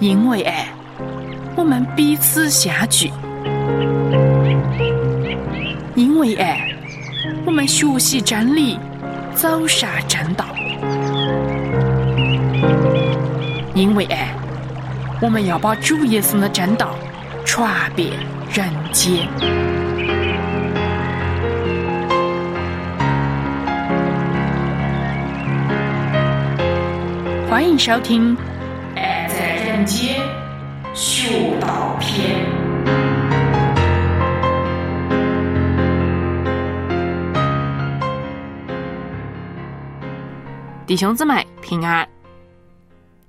因为爱，我们彼此相聚；因为爱，我们学习真理，走上正道；因为爱，我们要把主耶稣的正道传遍人间。欢迎收听《爱在人间》学道篇。弟兄姊妹平安，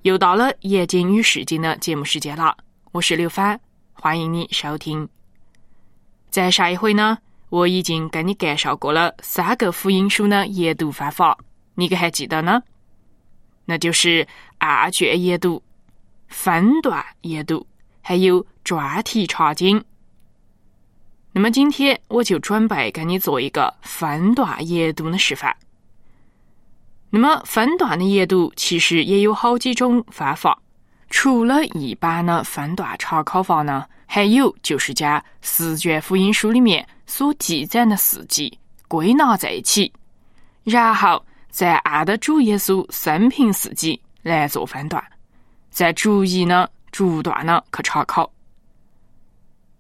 又到了夜间与世经的节目时间了。我是刘帆，欢迎你收听。在上一回呢，我已经跟你介绍过了三个福音书的研读方法，你可还记得呢？那就是按卷研读、分段研读，还有专题查经。那么今天我就准备给你做一个分段研读的示范。那么分段的研读其实也有好几种方法，除了一般的分段查考法呢，还有就是将四卷福音书里面所记载的事迹归纳在一起，然后。在按的主耶稣生平事迹来做分段，再逐一呢、逐段呢去查考。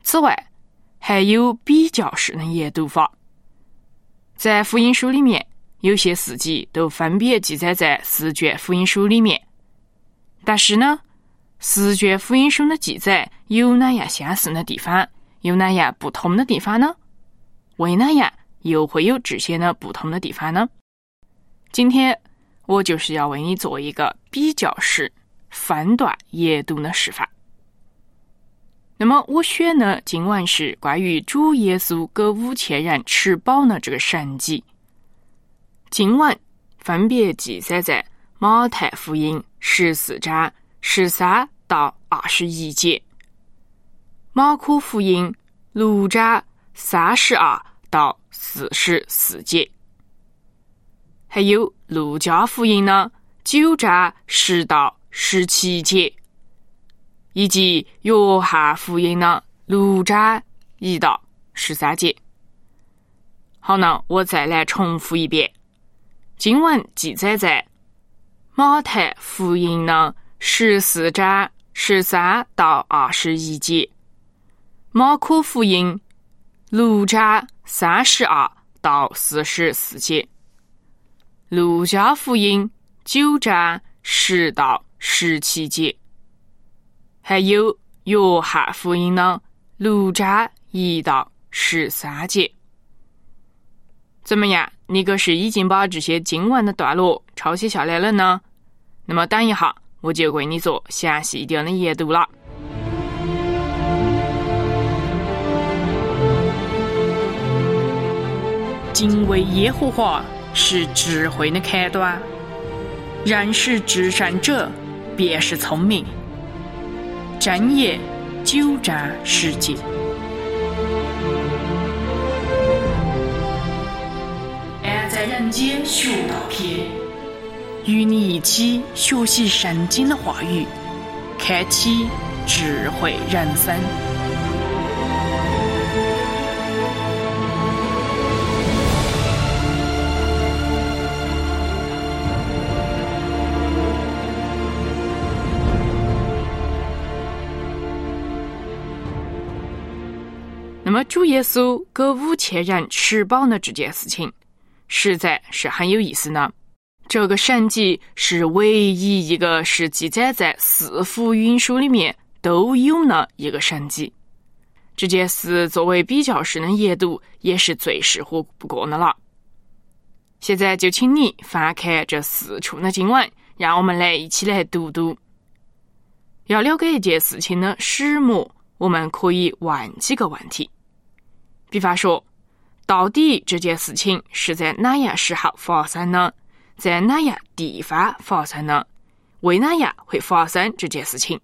此外，还有比较式的研读法。在福音书里面，有些事迹都分别记载在四卷福音书里面，但是呢，四卷福音书的记载有哪样相似的地方，有哪样不同的地方呢？为哪样又会有这些呢不同的地方呢？今天我就是要为你做一个比较式分段研读的示范。那么我选的今晚是关于主耶稣给五千人吃饱的这个神迹。今晚分别记载在马太福音十四章十三到二十一节，马可福音六章三十二到四十四节。还有《路加福音》呢，九章十到十七节，以及《约翰福音》呢，六章一到十三节。好呢，我再来重复一遍：经文记载在《马太福音》呢十四章十三到二十一节，《马可福音》六章三十二到四十四节。路加福音九章十到十七节，还有约翰福音呢六章一到十三节。怎么样？你可是已经把这些经文的段落抄写下来了呢？那么等一下，我就为你做详细一点的阅读了。敬畏耶和华。是智慧的开端，认识至善者，便是聪明。真言九章十节，爱在人间学道篇，与你一起学习圣经的话语，开启智慧人生。么，主耶稣给五千人吃饱的这件事情，实在是很有意思呢。这个神迹是唯一一个是记载在四福音书里面都有的一个神迹。这件事作为比较式的研读，也是最适合不过的了。现在就请你翻开这四处的经文，让我们来一起来读读。要了解一件事情的始末，我们可以问几个问题。比方说，到底这件事情是在哪样时候发生的，在哪样地方发生的，为哪样会发生这件事情？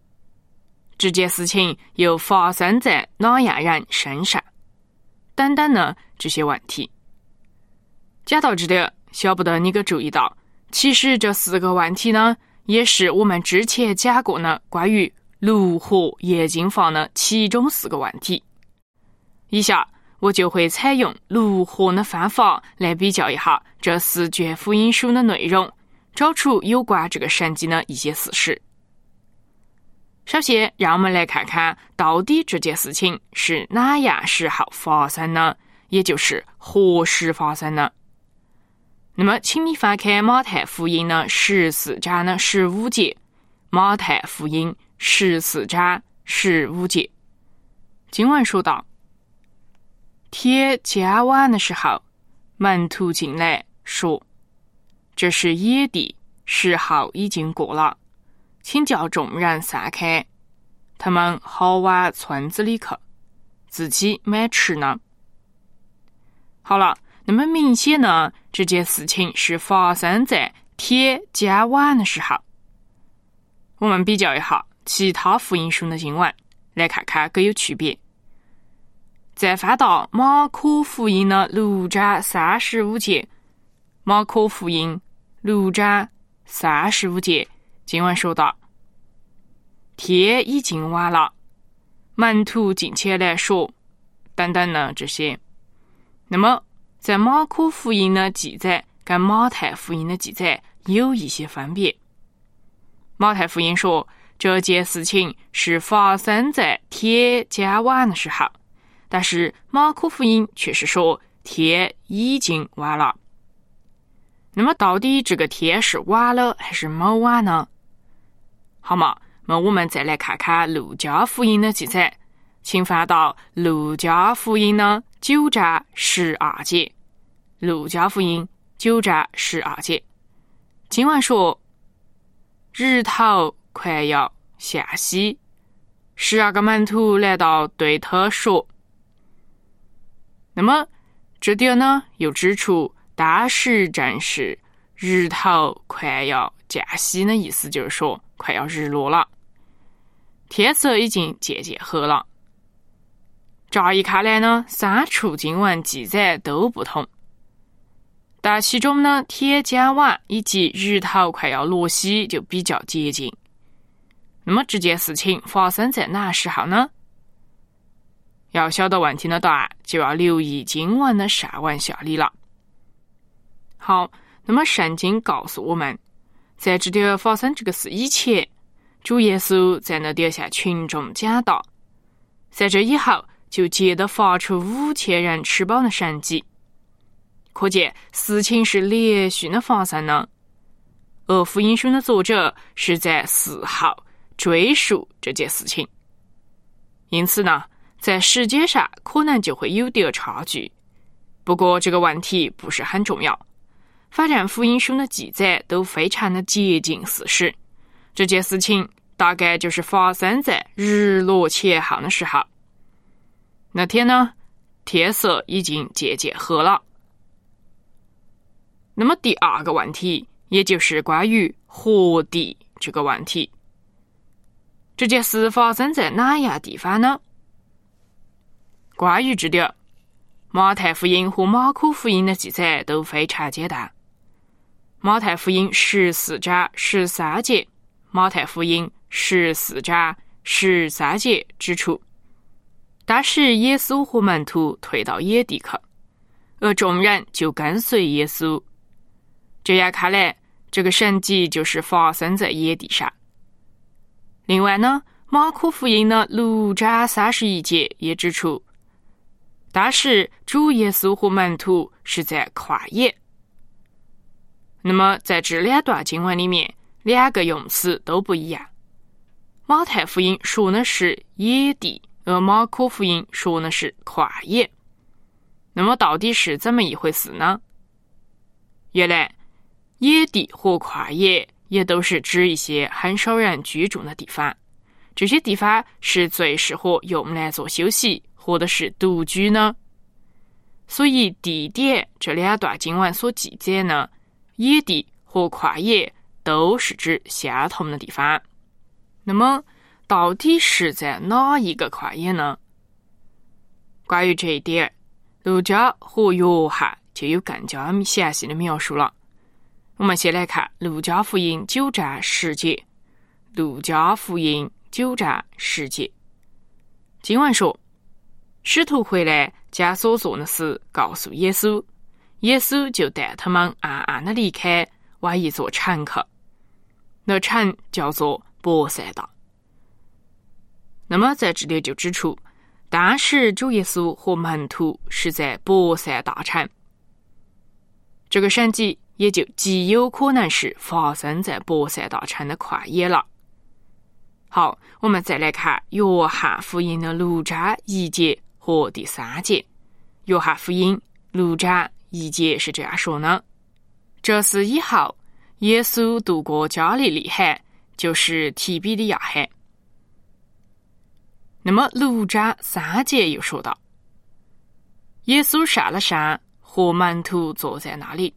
这件事情又发生在哪样人身上？等等呢？这些问题。讲到这里，晓不得你可注意到，其实这四个问题呢，也是我们之前讲过的关于炉火冶金法的其中四个问题。以下我就会采用炉火的方法来比较一下这四卷福音书的内容，找出有关这个神迹的一些事实。首先，让我们来看看到底这件事情是哪样时候发生的，也就是何时发生的。那么，请你翻开马太福音的十四章的十五节。马太福音十四章十五节，经文说道：“天将晚的时候，门徒进来说：‘这是野地，时候已经过了，请叫众人散开，他们好往村子里去，自己买吃呢。’好了。”那么明显呢，这件事情是发生在天将晚的时候。我们比较一下其他福音书的经文，来看看各有区别。再翻到马可福音的六章三十五节，马可福音六章三十五节经文说道：“天已经晚了，门徒进前来说，等等呢这些。”那么。在马可福音的记载跟马太福音的记载有一些分别。马太福音说这件事情是发生在天将晚的时候，但是马可福音却是说天已经晚了。那么，到底这个天是晚了还是没晚呢？好嘛，那我们再来看看路加福音的记载，请翻到路加福音呢。九章十二节，《路加福音》九章十二节，经文说：“日头快要下西，十二个门徒来到，对他说。”那么这点呢，又指出当时正是日头快要降西的意思，就是说快要日落了，天色已经渐渐黑了。乍一看来呢，三处经文记载都不同，但其中呢，天将晚以及日头快要落西就比较接近。那么这件事情发生在哪时候呢？要晓得问题的答案，就要留意经文的上文下理了。好，那么圣经告诉我们，在这点发生这个事以前，主耶稣在那点向群众讲道，在这以后。就接着发出五千人吃饱的神迹，可见事情是连续的发生呢。而福音书的作者是在事后追溯这件事情，因此呢，在时间上可能就会有点差距。不过这个问题不是很重要，反正福音书的记载都非常的接近事实。这件事情大概就是发生在日落前后的时候。那天呢，天色已经渐渐黑了。那么第二个问题，也就是关于何地这个问题，这件事发生在哪样地方呢？关于这点，马太福音和马可福音的记载都非常简单。马太福音十四章十三节，马太福音十四章十三节指出。当时，耶稣和门徒退到野地去，而众人就跟随耶稣。这样看来，这个神迹就是发生在野地上。另外呢，马可福音的六章三十一节也指出，当时主耶稣和门徒是在旷野。那么，在这两段经文里面，两个用词都不一样。马太福音说的是野地。而马可福音说的是旷野，那么到底是怎么一回事呢？原来野地和旷野也都是指一些很少人居住的地方，这些地方是最适合用来做休息或者是独居呢。所以地点这两段经文所记载呢，野地和旷野都是指相同的地方。那么。到底是在哪一个旷野呢？关于这一点，陆家和约翰就有更加详细的描述了。我们先来看《路加福音》九章十节，《路加福音》九章十节，经文说：“使徒回来，将所做的事告诉耶稣，耶稣就带他们暗暗的离开，往一座城去。那城叫做博塞大。”那么在这里就指出，当时主耶稣和门徒是在博塞大城，这个神迹也就极有可能是发生在博塞大城的旷野了。好，我们再来看约翰福音的六章一节和第三节。约翰福音六章一节是这样说的：“这是以后耶稣渡过加利利海，就是提比利亚海。”那么六章三节又说道：“耶稣上了山，和门徒坐在那里。”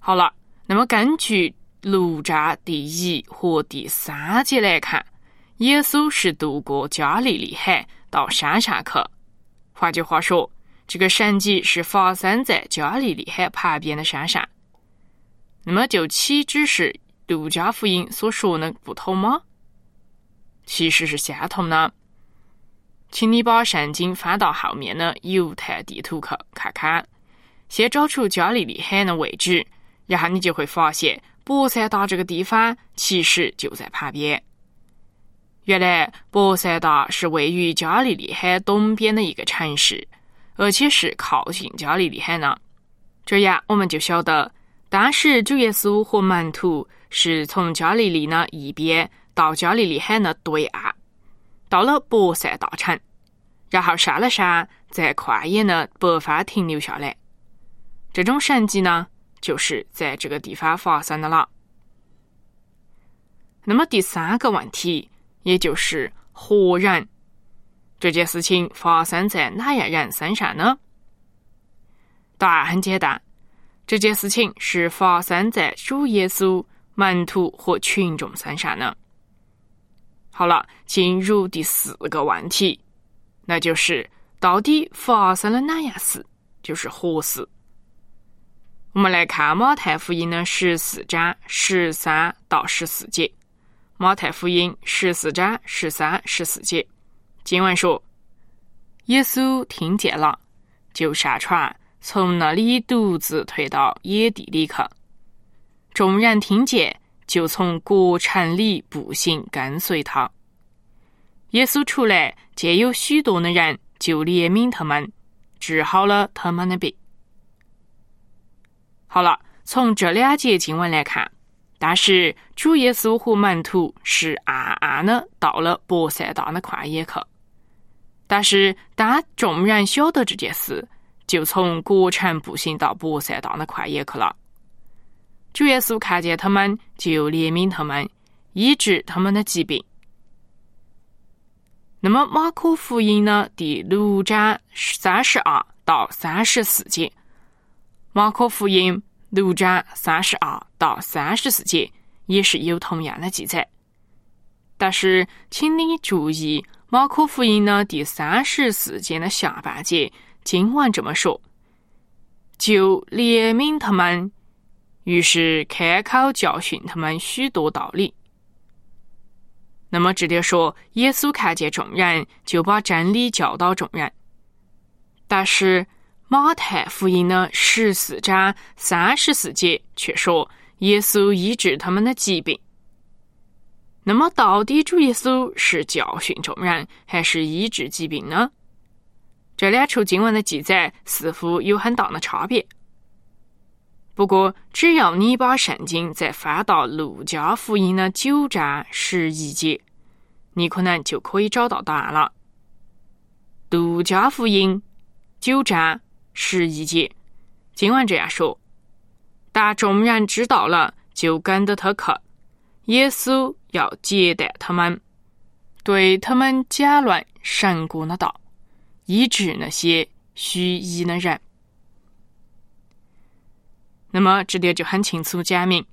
好了，那么根据六章第一和第三节来看，耶稣是渡过加利利海到山上去。换句话说，这个神迹是发生在加利利海旁边的山上。那么就岂止是路加福音所说的不同吗？其实是相同的，请你把圣经翻到后面的犹太地图去看看，先找出加利利海的位置，然后你就会发现博塞达这个地方其实就在旁边。原来博塞达是位于加利利海东边的一个城市，而且是靠近加利利海呢。这样我们就晓得，当时主耶稣和门徒是从加利利的一边。到加利利海的对岸，到了博塞大城，然后上了山，在旷野的北方停留下来。这种神迹呢，就是在这个地方发生的了。那么第三个问题，也就是活人这件事情发生在哪样人身上呢？答案很简单，这件事情是发生在主耶稣门徒和群众身上呢。好了，进入第四个问题，那就是到底发生了哪样事？就是何事？我们来看马太福音的十四章十三到十四节。马太福音十四章十三、十四节，经文说：“耶稣听见了，就上船，从那里独自退到野地里去。众人听见。”就从国城里步行跟随他。耶稣出来，见有许多的人，就怜悯他们，治好了他们的病。好了，从这两节经文来看，但是主耶稣和门徒是暗暗的到了博塞大的旷野去。但是当众人晓得这件事，就从国城步行到博塞大的旷野去了。主耶稣看见他们，就怜悯他们，医治他们的疾病。那么马可福音呢？第六章三十二到三十四节，马可福音六章三十二到三十四节也是有同样的记载。但是，请你注意，马可福音呢第三十四节的下半节经文这么说：“就怜悯他们。”于是开口教训他们许多道理。那么这里说，耶稣看见众人，就把真理教导众人。但是马太福音的十四章三十四节却说，耶稣医治他们的疾病。那么到底主耶稣是教训众人，还是医治疾病呢？这两处经文的记载似乎有很大的差别。不过，只要你把圣经再翻到路加福音的九章十一节，你可能就可以找到答案了。路加福音九章十一节，经文这样说：“但众人知道了，就跟着他去。耶稣要接待他们，对他们讲论神国的道，医治那些虚医的人。”那么，这点就很清楚讲明，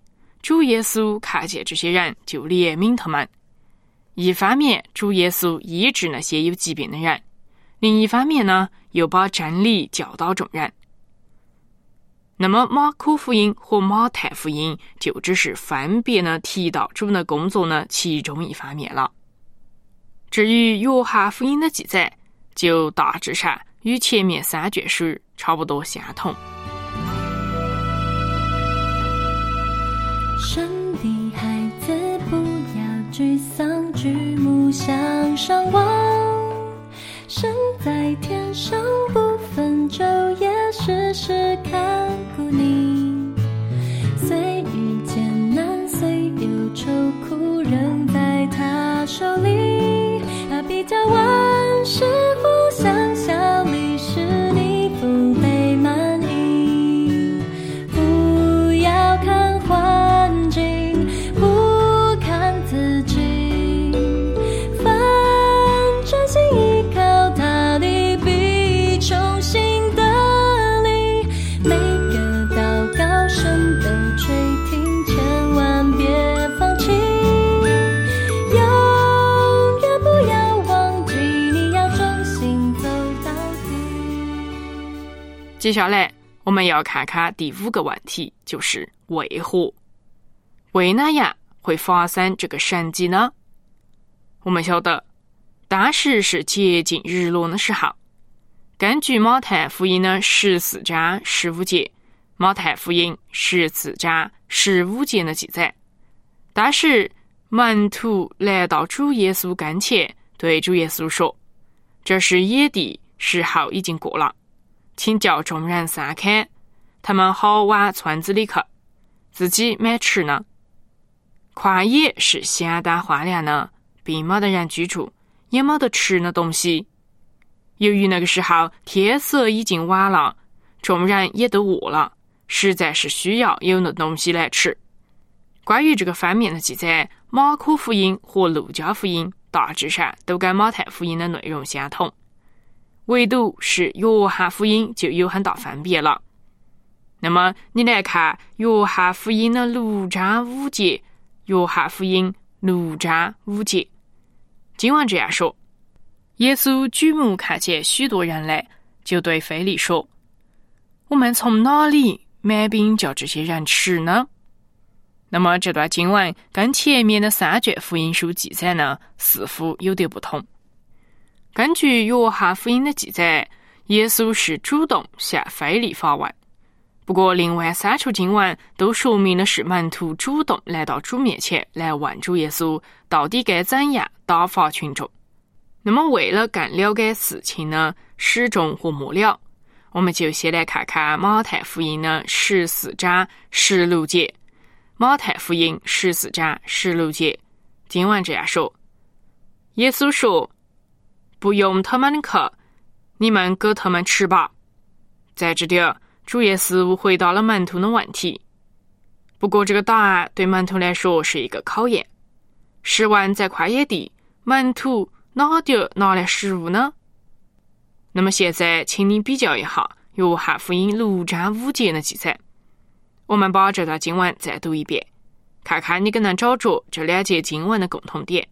主耶稣看见这些人，就怜悯他们。一方面，主耶稣医治那些有疾病的人；另一方面呢，又把真理教导众人。那么马可福音和马太福音就只是分别呢提到主的工作呢其中一方面了。至于约翰福音的记载，就大致上与前面三卷书差不多相同。生的孩子不要沮丧，举目向上望，在天上不分昼夜，时时看顾你。接下来我们要看看第五个问题，就是为何？为哪样会发生这个神迹呢？我们晓得，当时是接近日落的时候。根据马太福音的十四章十五节，马太福音十四章十五节的记载，当时门徒来到主耶稣跟前，对主耶稣说：“这是野地，时候已经过了，请叫众人散开，他们好往村子里去，自己买吃呢。旷野是相当荒凉的，并没得人居住，也没得吃的东西。由于那个时候天色已经晚了，众人也都饿了，实在是需要有那东西来吃。关于这个方面的记载，马可福音和路加福音大致上都跟马太福音的内容相同，唯独是约翰福音就有很大分别了。那么，你来看约翰福音的六章五节，约翰福音六章五节，经文这样说：耶稣举目看见许多人来，就对腓力说：“我们从哪里买饼叫这些人吃呢？”那么这段经文跟前面的三卷福音书记载呢，似乎有点不同。根据约翰福音的记载，耶稣是主动向腓力发问。不过，另外三处经文都说明的是门徒主动来到主面前来问主耶稣到底该怎样打发群众。那么，为了更了解事情的始终和末了，我们就先来看看马太福音的十四章十六节。马太福音十四章十六节，经文这样说：“耶稣说，不用他们的去，你们给他们吃吧。”在这点，主耶稣回答了门徒的问题。不过，这个答案对门徒来说是一个考验。试问，在旷野地，门徒哪点拿来食物呢？那么，现在，请你比较一下约翰福音六章五节的记载。我们把这段经文再读一遍，看看你可能找着这两节经文的共同点。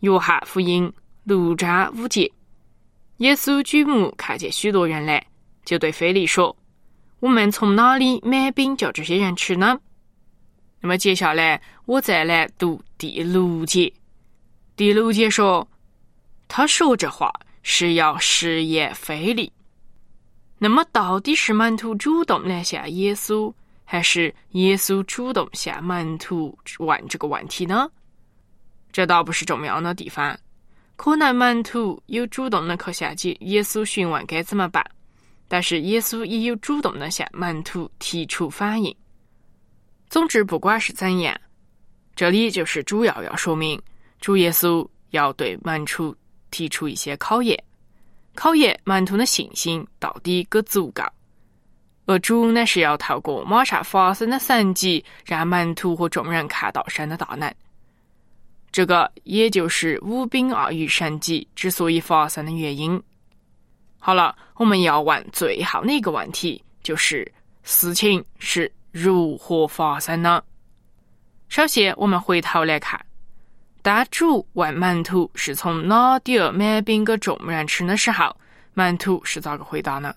约翰福音六章五节，耶稣举目看见许多人来，就对腓力说：“我们从哪里买饼叫这些人吃呢？”那么接下来我再来读第六节。第六节说：“他说这话是要试验腓力。”那么，到底是门徒主动来向耶稣，还是耶稣主动向门徒问这个问题呢？这倒不是重要的地方。可能门徒有主动的去向耶稣询问该怎么办，但是耶稣也有主动的向门徒提出反应。总之，不管是怎样，这里就是主要要说明，主耶稣要对门徒提出一些考验。考验门徒的信心到底够足够，而主呢是要透过马上发生的神迹，让门徒和众人看到神的大能。这个也就是五饼二鱼神迹之所以发生的原因。好了，我们要问最后的一个问题，就是事情是如何发生的？首先，我们回头来看。当主问门徒是从哪点买饼给众人吃的时候，门徒是咋个回答呢？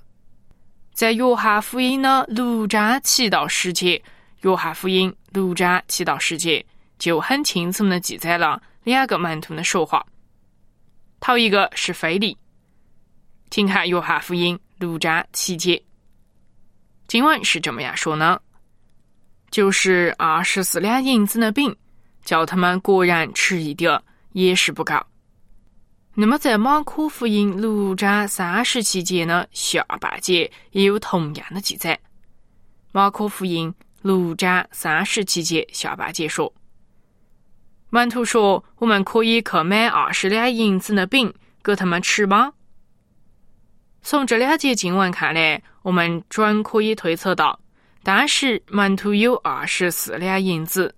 在约翰福音的六章七到十节，约翰福音六章七到十节就很清楚的记载了两个门徒的说话。头一个是菲利，请看约翰福音六章七节，经文是这么样说呢？就是二十四两银子的饼，叫他们果然吃一点，也是不够。那么在马可福音六章三十七节的下半节也有同样的记载。马可福音六章三十七节下半节说：“门徒说，我们可以去买二十两银子的饼给他们吃吗？”从这两节经文看来，我们准可以推测到。当时门徒有二十四两银子，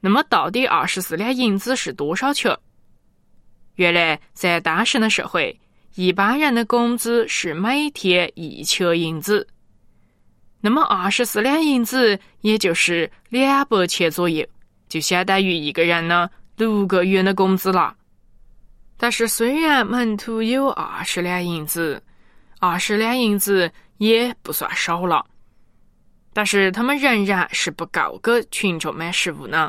那么到底二十四两银子是多少钱？原来在当时的社会，一般人的工资是每天一钱银子，那么二十四两银子也就是两百钱左右，就相当于一个人的六个月的工资了。但是虽然门徒有二十两银子，二十两银子也不算少了。但是他们仍然是不够给群众买食物呢。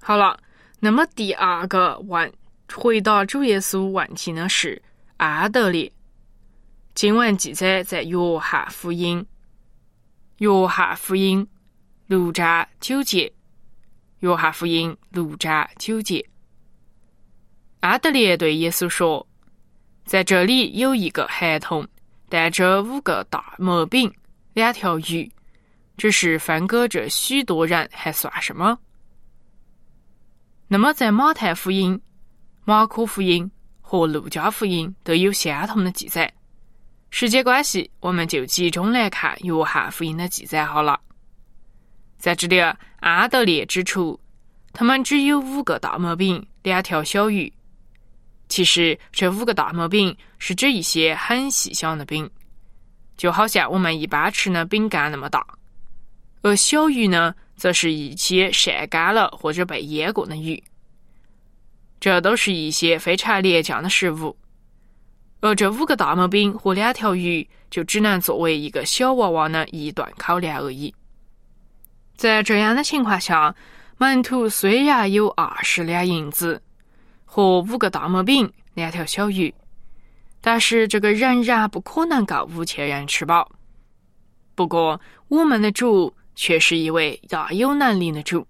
好了，那么第二个问回答主耶稣问题的是安德烈。经文记载在约翰福音，约翰福音六章九节，约翰福音六章九节。阿德烈对耶稣说：“在这里有一个孩童，带着五个大馍饼，两条鱼。”只是分给这许多人还算什么？那么，在马太福音、马可福音和路加福音都有相同的记载。时间关系，我们就集中来看约翰福音的记载好了。在这里，安德烈指出，他们只有五个大馍饼，两条小鱼。其实，这五个大馍饼是指一些很细小的饼，就好像我们一般吃的饼干那么大。而小鱼呢，则是一些晒干了或者被腌过的鱼，这都是一些非常廉价的食物。而这五个大馍饼和两条鱼，就只能作为一个小娃娃的一顿口粮而已。在这样的情况下，门徒虽然有二十两银子和五个大馍饼、两条小鱼，但是这个仍然不可能够五千人吃饱。不过，我们的主。却是一位大有能力的主，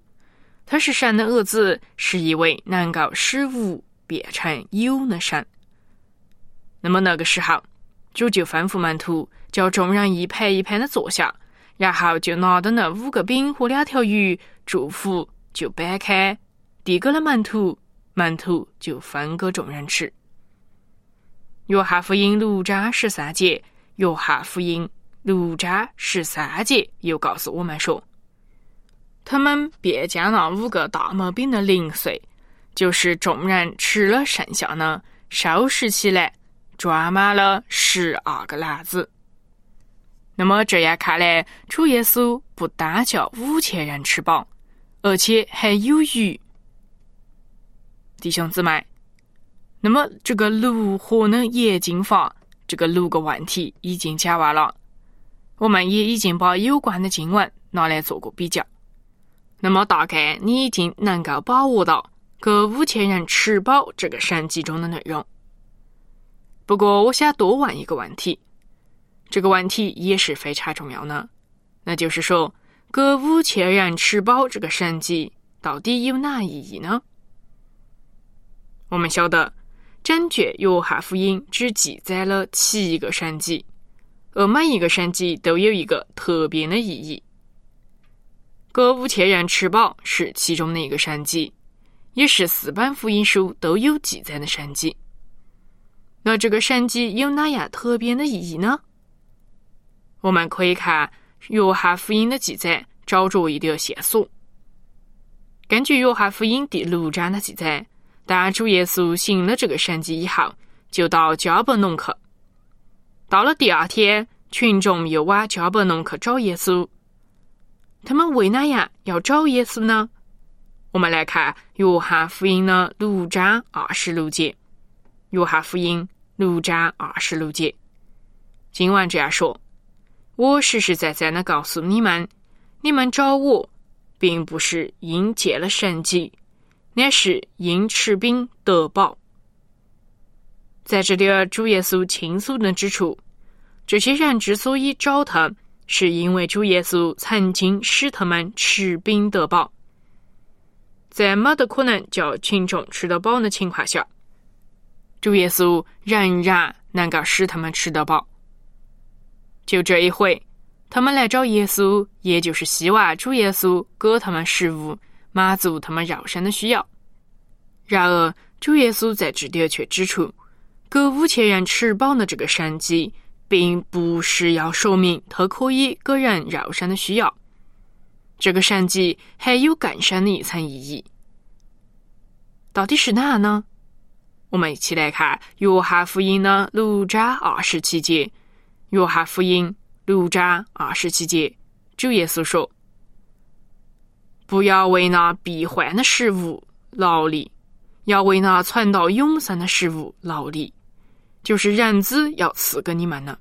他是神的儿子，是一位能够使无变成有的神。那么那个时候，主就吩咐门徒叫众人一排一排的坐下，然后就拿着那五个饼和两条鱼，祝福就掰开，递给了门徒，门徒就分给众人吃。约翰福音六章十三节，约翰福音。六章十三节又告诉我们说，他们便将那五个大馍饼的零碎，就是众人吃了剩下的，收拾起来，装满了十二个篮子。那么这样看来，主耶稣不单叫五千人吃饱，而且还有余。弟兄姊妹，那么这个炉火的冶金法，这个六个问题已经讲完了。我们也已经把有关的经文拿来做过比较，那么大概你已经能够把握到给五千人吃饱这个神迹中的内容。不过，我想多问一个问题，这个问题也是非常重要的，那就是说，给五千人吃饱这个神迹到底有哪意义呢？我们晓得，整卷约翰福音只记载了七个神迹。而每一个神迹都有一个特别的意义。给五千人吃饱是其中的一个神迹，也是四本福音书都有记载的神迹。那这个神迹有哪样特别的意义呢？我们可以看约翰福音的记载，找着一条线索。根据约翰福音第六章的记载，当主耶稣行了这个神迹以后，就到加伯农去。到了第二天，群众又往加伯农去找耶稣。他们为哪样要找耶稣呢？我们来看约翰福音的六章二十六节。约翰福音六章二十六节，经文这样说：“我实实在在的告诉你们，你们找我，并不是因见了神迹，乃是因吃饼得饱。”在这里，主耶稣清楚的指出，这些人之所以找他，是因为主耶稣曾经使他们吃饼得饱。在没得可能叫群众吃得饱的情况下，主耶稣仍然能够使他们吃得饱。就这一回，他们来找耶稣，也就是希望主耶稣给他们食物，满足他们肉身的需要。然而，主耶稣在这里却指出，给五千人吃饱的这个神迹，并不是要说明他可以给人肉身的需要。这个神迹还有更深的一层意义，到底是哪呢？我们一起来看《约翰福音》的六章二十七节，《约翰福音》六章二十七节，主耶稣说：“不要为那必坏的食物劳力，要为那传到永生的食物劳力，就是人子要赐给你们的。”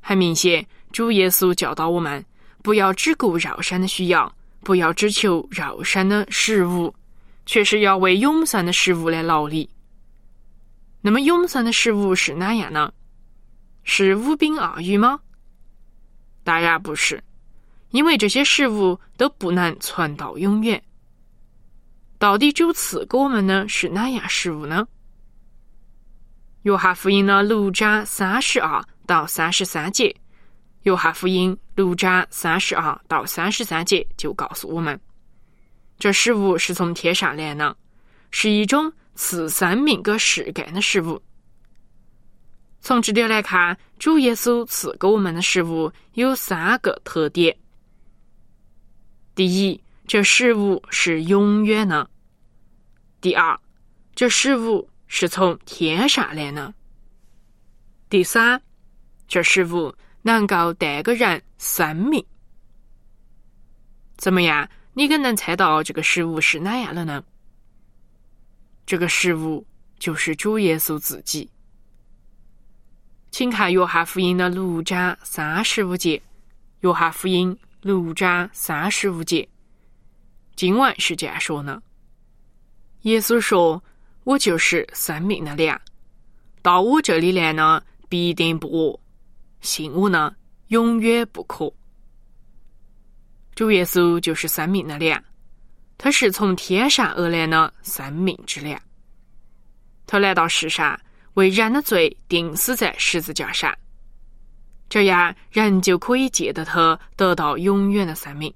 很明显，主耶稣教导我们。不要只顾肉身的需要，不要只求肉身的食物，却是要为永生的食物来劳力。那么，永生的食物是哪样呢？是五饼二鱼吗？当然不是，因为这些食物都不能存到永远。到底主赐给我们的是哪样食物呢？约翰福音的六章三十二到三十三节。约翰福音六章三十二到三十三节就告诉我们，这食物是从天上来的，是一种赐生命给世间的食物。从这点来看，主耶稣赐给我们的食物有三个特点：第一，这食物是永远的；第二，这食物是从天上来的；第三，这食物。能够带给人生命，怎么样？你可能猜到这个食物是哪样的呢？这个食物就是主耶稣自己。请看《约翰福音》的六章三十五节，《约翰福音》六章三十五节，经文是这样说的：耶稣说：“我就是生命的粮，到我这里来呢，必定不饿。”信我呢，永远不渴。主耶稣就是生命的粮，他是从天上而来的生命之粮。他来到世上，为人的罪钉死在十字架上，这样人就可以借得他得到永远的生命。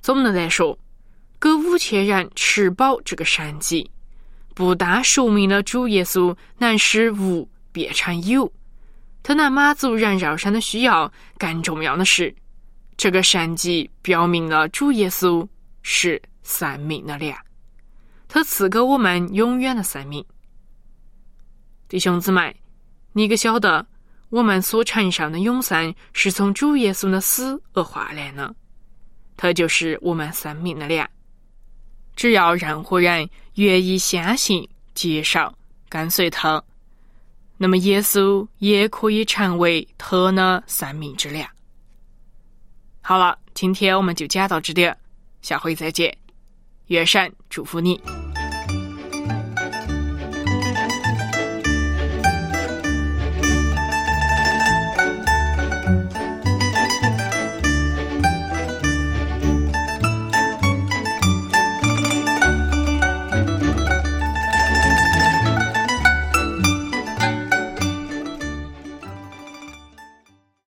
总的来说，给五千人吃饱这个神迹，不但说明了主耶稣能使无变成有。他能满足人肉身的需要，更重要的是，这个神迹表明了主耶稣是生命的粮，他赐给我们永远的生命。弟兄姊妹，你可晓得，我们所承受的永生是从主耶稣的死而换来的，他就是我们生命的粮。只要任何人愿意相信、接受、跟随他。那么，耶稣也可以成为他的生命之粮。好了，今天我们就讲到这里，下回再见。愿神祝福你。